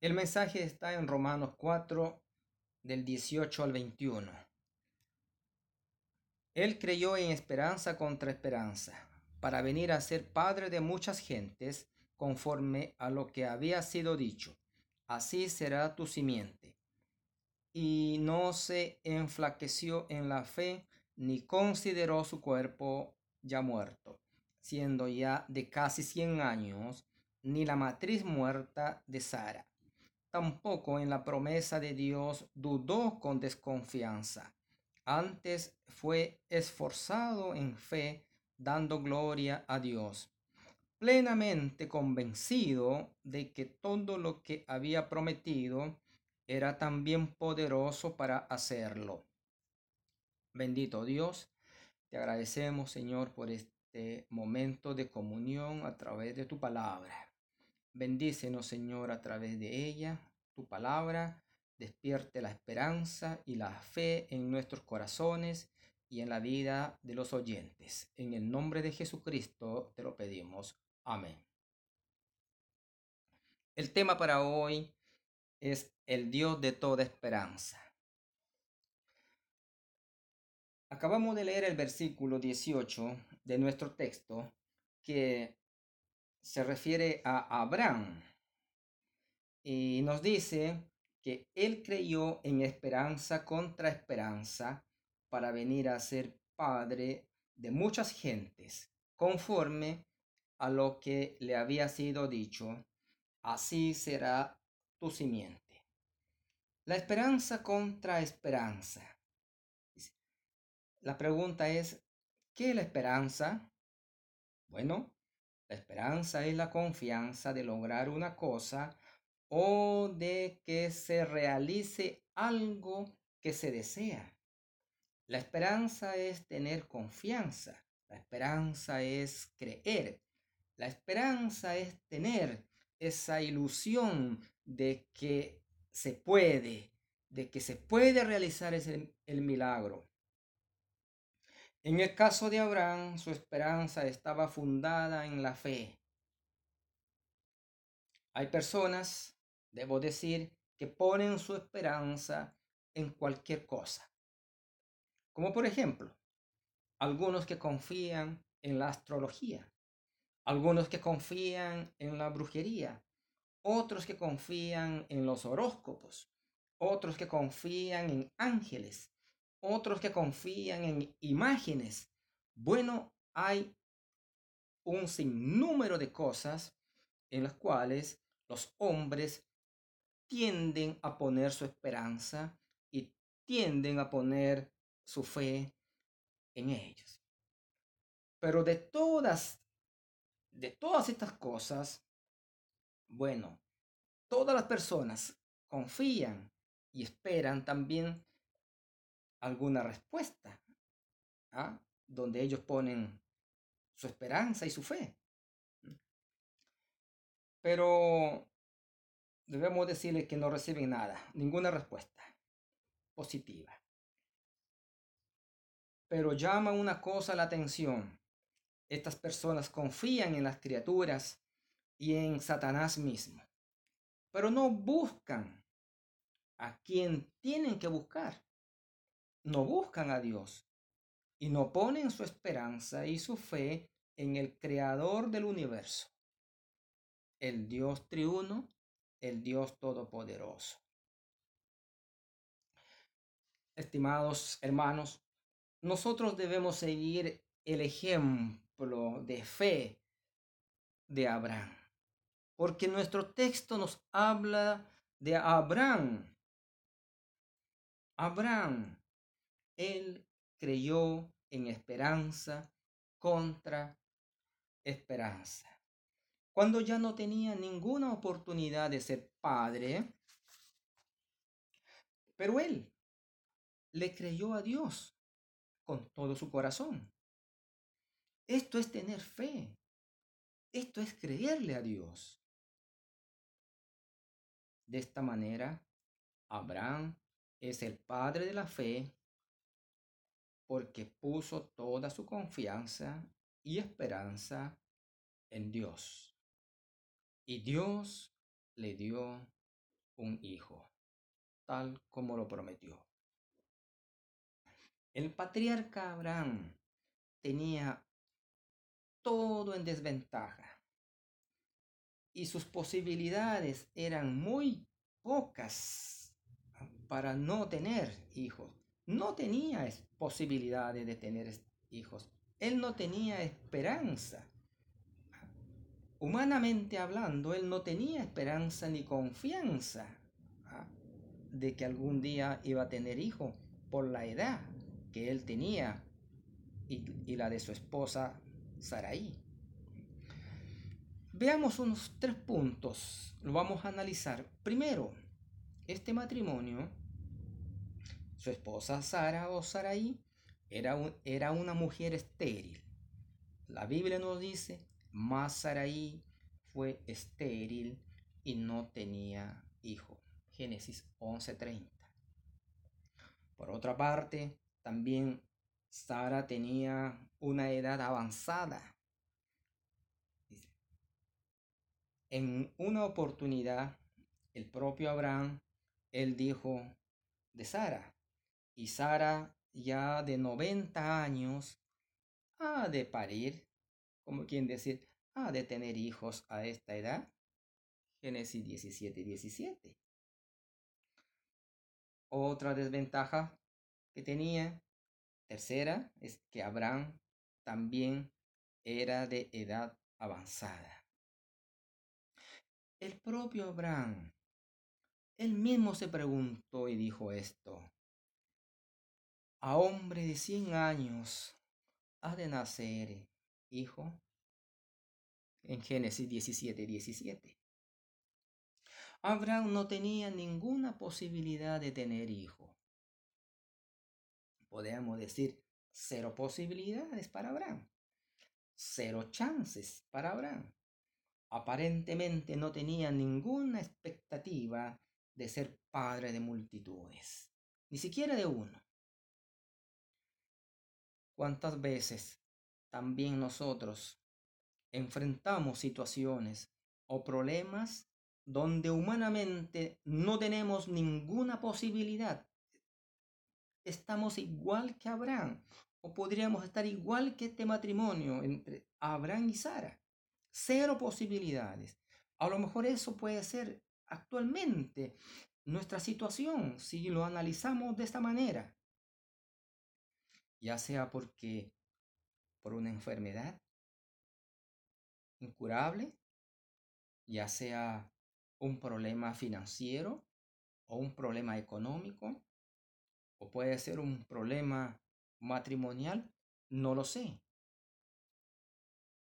El mensaje está en Romanos 4, del 18 al 21. Él creyó en esperanza contra esperanza, para venir a ser padre de muchas gentes, conforme a lo que había sido dicho. Así será tu simiente. Y no se enflaqueció en la fe, ni consideró su cuerpo ya muerto, siendo ya de casi cien años, ni la matriz muerta de Sara. Tampoco en la promesa de Dios dudó con desconfianza. Antes fue esforzado en fe, dando gloria a Dios, plenamente convencido de que todo lo que había prometido era también poderoso para hacerlo. Bendito Dios, te agradecemos Señor por este momento de comunión a través de tu palabra. Bendícenos Señor a través de ella, tu palabra, despierte la esperanza y la fe en nuestros corazones y en la vida de los oyentes. En el nombre de Jesucristo te lo pedimos. Amén. El tema para hoy es el Dios de toda esperanza. Acabamos de leer el versículo 18 de nuestro texto que se refiere a Abraham y nos dice que él creyó en esperanza contra esperanza para venir a ser padre de muchas gentes, conforme a lo que le había sido dicho, así será tu simiente. La esperanza contra esperanza. La pregunta es, ¿qué es la esperanza? Bueno, la esperanza es la confianza de lograr una cosa o de que se realice algo que se desea. La esperanza es tener confianza. La esperanza es creer. La esperanza es tener esa ilusión de que se puede, de que se puede realizar ese, el milagro. En el caso de Abraham, su esperanza estaba fundada en la fe. Hay personas, debo decir, que ponen su esperanza en cualquier cosa. Como por ejemplo, algunos que confían en la astrología, algunos que confían en la brujería, otros que confían en los horóscopos, otros que confían en ángeles, otros que confían en imágenes. Bueno, hay un sinnúmero de cosas en las cuales los hombres tienden a poner su esperanza y tienden a poner su fe en ellos. Pero de todas, de todas estas cosas, bueno, todas las personas confían y esperan también alguna respuesta, ¿ah? donde ellos ponen su esperanza y su fe. Pero debemos decirles que no reciben nada, ninguna respuesta positiva. Pero llama una cosa la atención. Estas personas confían en las criaturas y en Satanás mismo, pero no buscan a quien tienen que buscar no buscan a Dios y no ponen su esperanza y su fe en el creador del universo, el Dios triuno, el Dios todopoderoso. Estimados hermanos, nosotros debemos seguir el ejemplo de fe de Abraham, porque nuestro texto nos habla de Abraham. Abraham él creyó en esperanza contra esperanza. Cuando ya no tenía ninguna oportunidad de ser padre, pero él le creyó a Dios con todo su corazón. Esto es tener fe. Esto es creerle a Dios. De esta manera, Abraham es el padre de la fe porque puso toda su confianza y esperanza en Dios. Y Dios le dio un hijo, tal como lo prometió. El patriarca Abraham tenía todo en desventaja y sus posibilidades eran muy pocas para no tener hijos. No tenía posibilidades de tener hijos. Él no tenía esperanza. Humanamente hablando, él no tenía esperanza ni confianza ¿ah? de que algún día iba a tener hijo por la edad que él tenía y, y la de su esposa Saraí. Veamos unos tres puntos, lo vamos a analizar. Primero, este matrimonio, su esposa Sara o Saraí, era, era una mujer estéril. La Biblia nos dice, más Saraí fue estéril y no tenía hijo. Génesis 11:30. Por otra parte, también Sara tenía una edad avanzada En una oportunidad, el propio Abraham, él dijo de Sara, y Sara ya de 90 años ha de parir, como quien decir, ha de tener hijos a esta edad. Génesis 17, 17. Otra desventaja que tenía, tercera, es que Abraham también era de edad avanzada. El propio Abraham, él mismo se preguntó y dijo esto. A hombre de cien años ha de nacer hijo. En Génesis 17, 17. Abraham no tenía ninguna posibilidad de tener hijo. Podríamos decir cero posibilidades para Abraham. Cero chances para Abraham aparentemente no tenía ninguna expectativa de ser padre de multitudes, ni siquiera de uno. ¿Cuántas veces también nosotros enfrentamos situaciones o problemas donde humanamente no tenemos ninguna posibilidad? Estamos igual que Abraham o podríamos estar igual que este matrimonio entre Abraham y Sara Cero posibilidades. A lo mejor eso puede ser actualmente nuestra situación si lo analizamos de esta manera. Ya sea porque por una enfermedad incurable, ya sea un problema financiero o un problema económico, o puede ser un problema matrimonial, no lo sé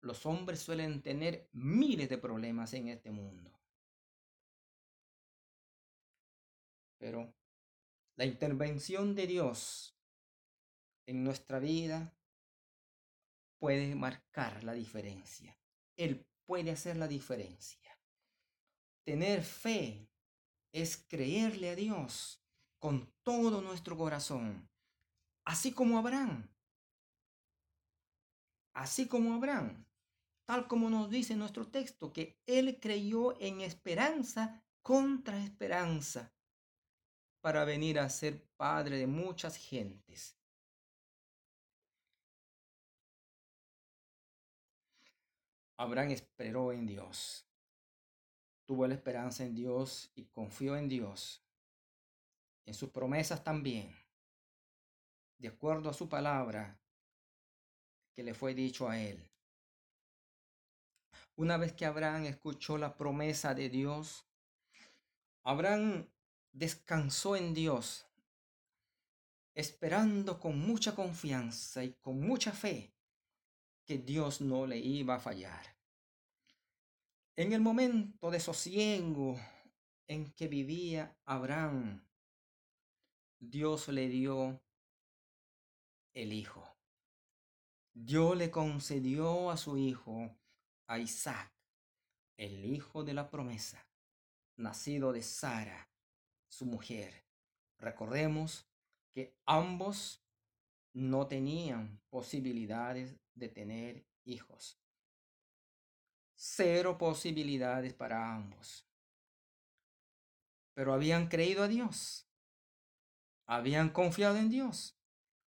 los hombres suelen tener miles de problemas en este mundo. Pero la intervención de Dios en nuestra vida puede marcar la diferencia. Él puede hacer la diferencia. Tener fe es creerle a Dios con todo nuestro corazón, así como Abraham. Así como Abraham tal como nos dice nuestro texto, que él creyó en esperanza contra esperanza para venir a ser padre de muchas gentes. Abraham esperó en Dios, tuvo la esperanza en Dios y confió en Dios, en sus promesas también, de acuerdo a su palabra que le fue dicho a él. Una vez que Abraham escuchó la promesa de Dios, Abraham descansó en Dios, esperando con mucha confianza y con mucha fe que Dios no le iba a fallar. En el momento de sosiego en que vivía Abraham, Dios le dio el hijo. Dios le concedió a su hijo a Isaac, el hijo de la promesa, nacido de Sara, su mujer. Recordemos que ambos no tenían posibilidades de tener hijos. Cero posibilidades para ambos. pero habían creído a Dios, habían confiado en Dios,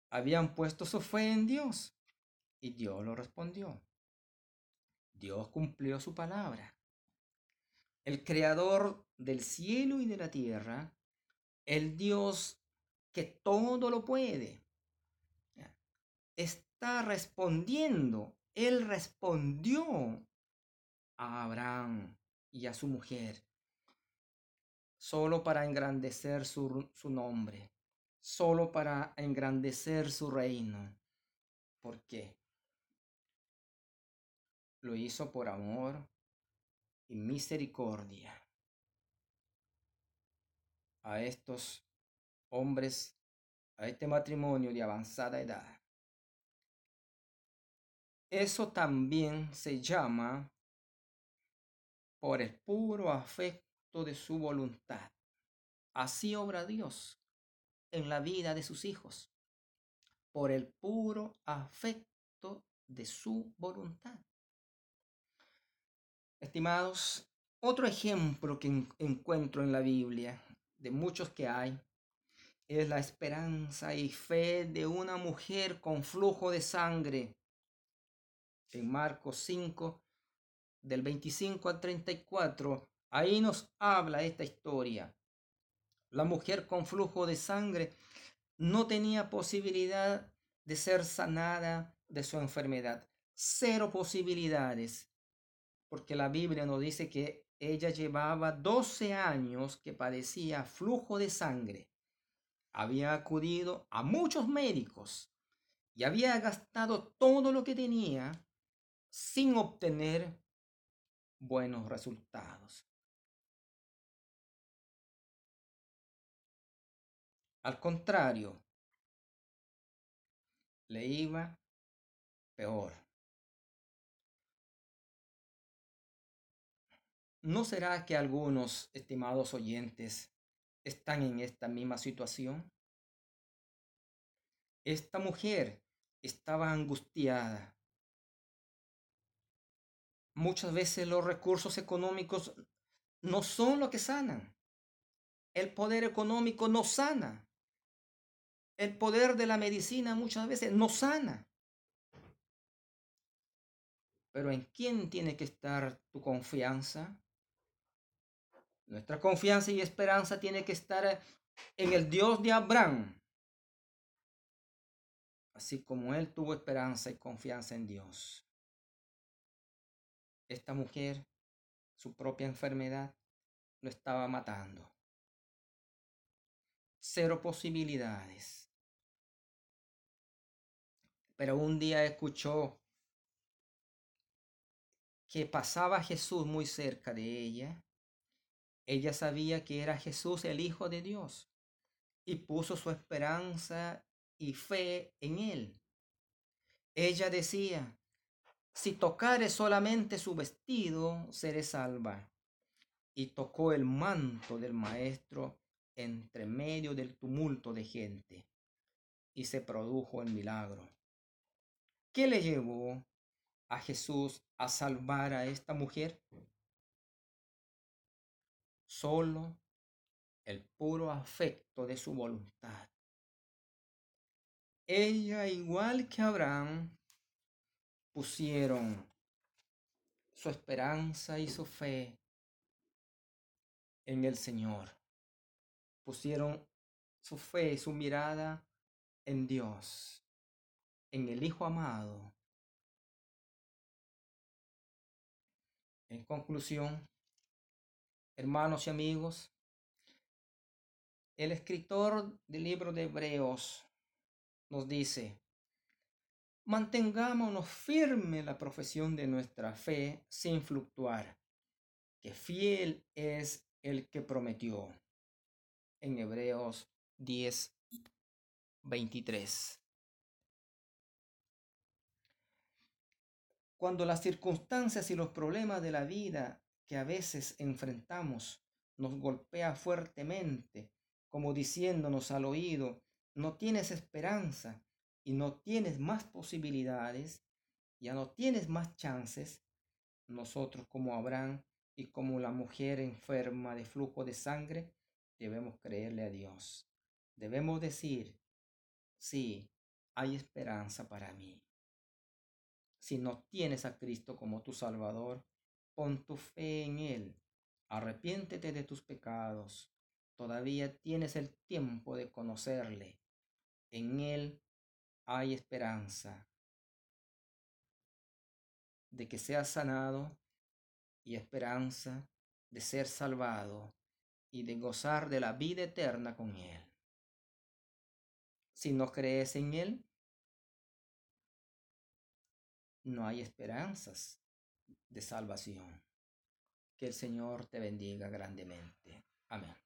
habían puesto su fe en Dios y Dios lo respondió. Dios cumplió su palabra. El creador del cielo y de la tierra, el Dios que todo lo puede, está respondiendo. Él respondió a Abraham y a su mujer solo para engrandecer su, su nombre, solo para engrandecer su reino. ¿Por qué? Lo hizo por amor y misericordia a estos hombres, a este matrimonio de avanzada edad. Eso también se llama por el puro afecto de su voluntad. Así obra Dios en la vida de sus hijos, por el puro afecto de su voluntad. Estimados, otro ejemplo que encuentro en la Biblia, de muchos que hay, es la esperanza y fe de una mujer con flujo de sangre. En Marcos 5, del 25 al 34, ahí nos habla esta historia. La mujer con flujo de sangre no tenía posibilidad de ser sanada de su enfermedad. Cero posibilidades porque la Biblia nos dice que ella llevaba 12 años que padecía flujo de sangre. Había acudido a muchos médicos y había gastado todo lo que tenía sin obtener buenos resultados. Al contrario, le iba peor. ¿No será que algunos, estimados oyentes, están en esta misma situación? Esta mujer estaba angustiada. Muchas veces los recursos económicos no son lo que sanan. El poder económico no sana. El poder de la medicina muchas veces no sana. Pero ¿en quién tiene que estar tu confianza? Nuestra confianza y esperanza tiene que estar en el Dios de Abraham, así como él tuvo esperanza y confianza en Dios. Esta mujer, su propia enfermedad, lo estaba matando. Cero posibilidades. Pero un día escuchó que pasaba Jesús muy cerca de ella ella sabía que era Jesús el Hijo de Dios y puso su esperanza y fe en él. Ella decía, si tocare solamente su vestido, seré salva. Y tocó el manto del maestro entre medio del tumulto de gente, y se produjo el milagro. ¿Qué le llevó a Jesús a salvar a esta mujer? solo el puro afecto de su voluntad. Ella, igual que Abraham, pusieron su esperanza y su fe en el Señor. Pusieron su fe y su mirada en Dios, en el Hijo amado. En conclusión, hermanos y amigos, el escritor del libro de Hebreos nos dice, mantengámonos firme la profesión de nuestra fe sin fluctuar, que fiel es el que prometió. En Hebreos 10, 23. Cuando las circunstancias y los problemas de la vida que a veces enfrentamos nos golpea fuertemente, como diciéndonos al oído, no tienes esperanza y no tienes más posibilidades, ya no tienes más chances, nosotros como Abraham y como la mujer enferma de flujo de sangre, debemos creerle a Dios. Debemos decir, sí, hay esperanza para mí. Si no tienes a Cristo como tu Salvador, pon tu fe en Él. Arrepiéntete de tus pecados. Todavía tienes el tiempo de conocerle. En Él hay esperanza de que seas sanado y esperanza de ser salvado y de gozar de la vida eterna con Él. Si no crees en Él, no hay esperanzas de salvación. Que el Señor te bendiga grandemente. Amén.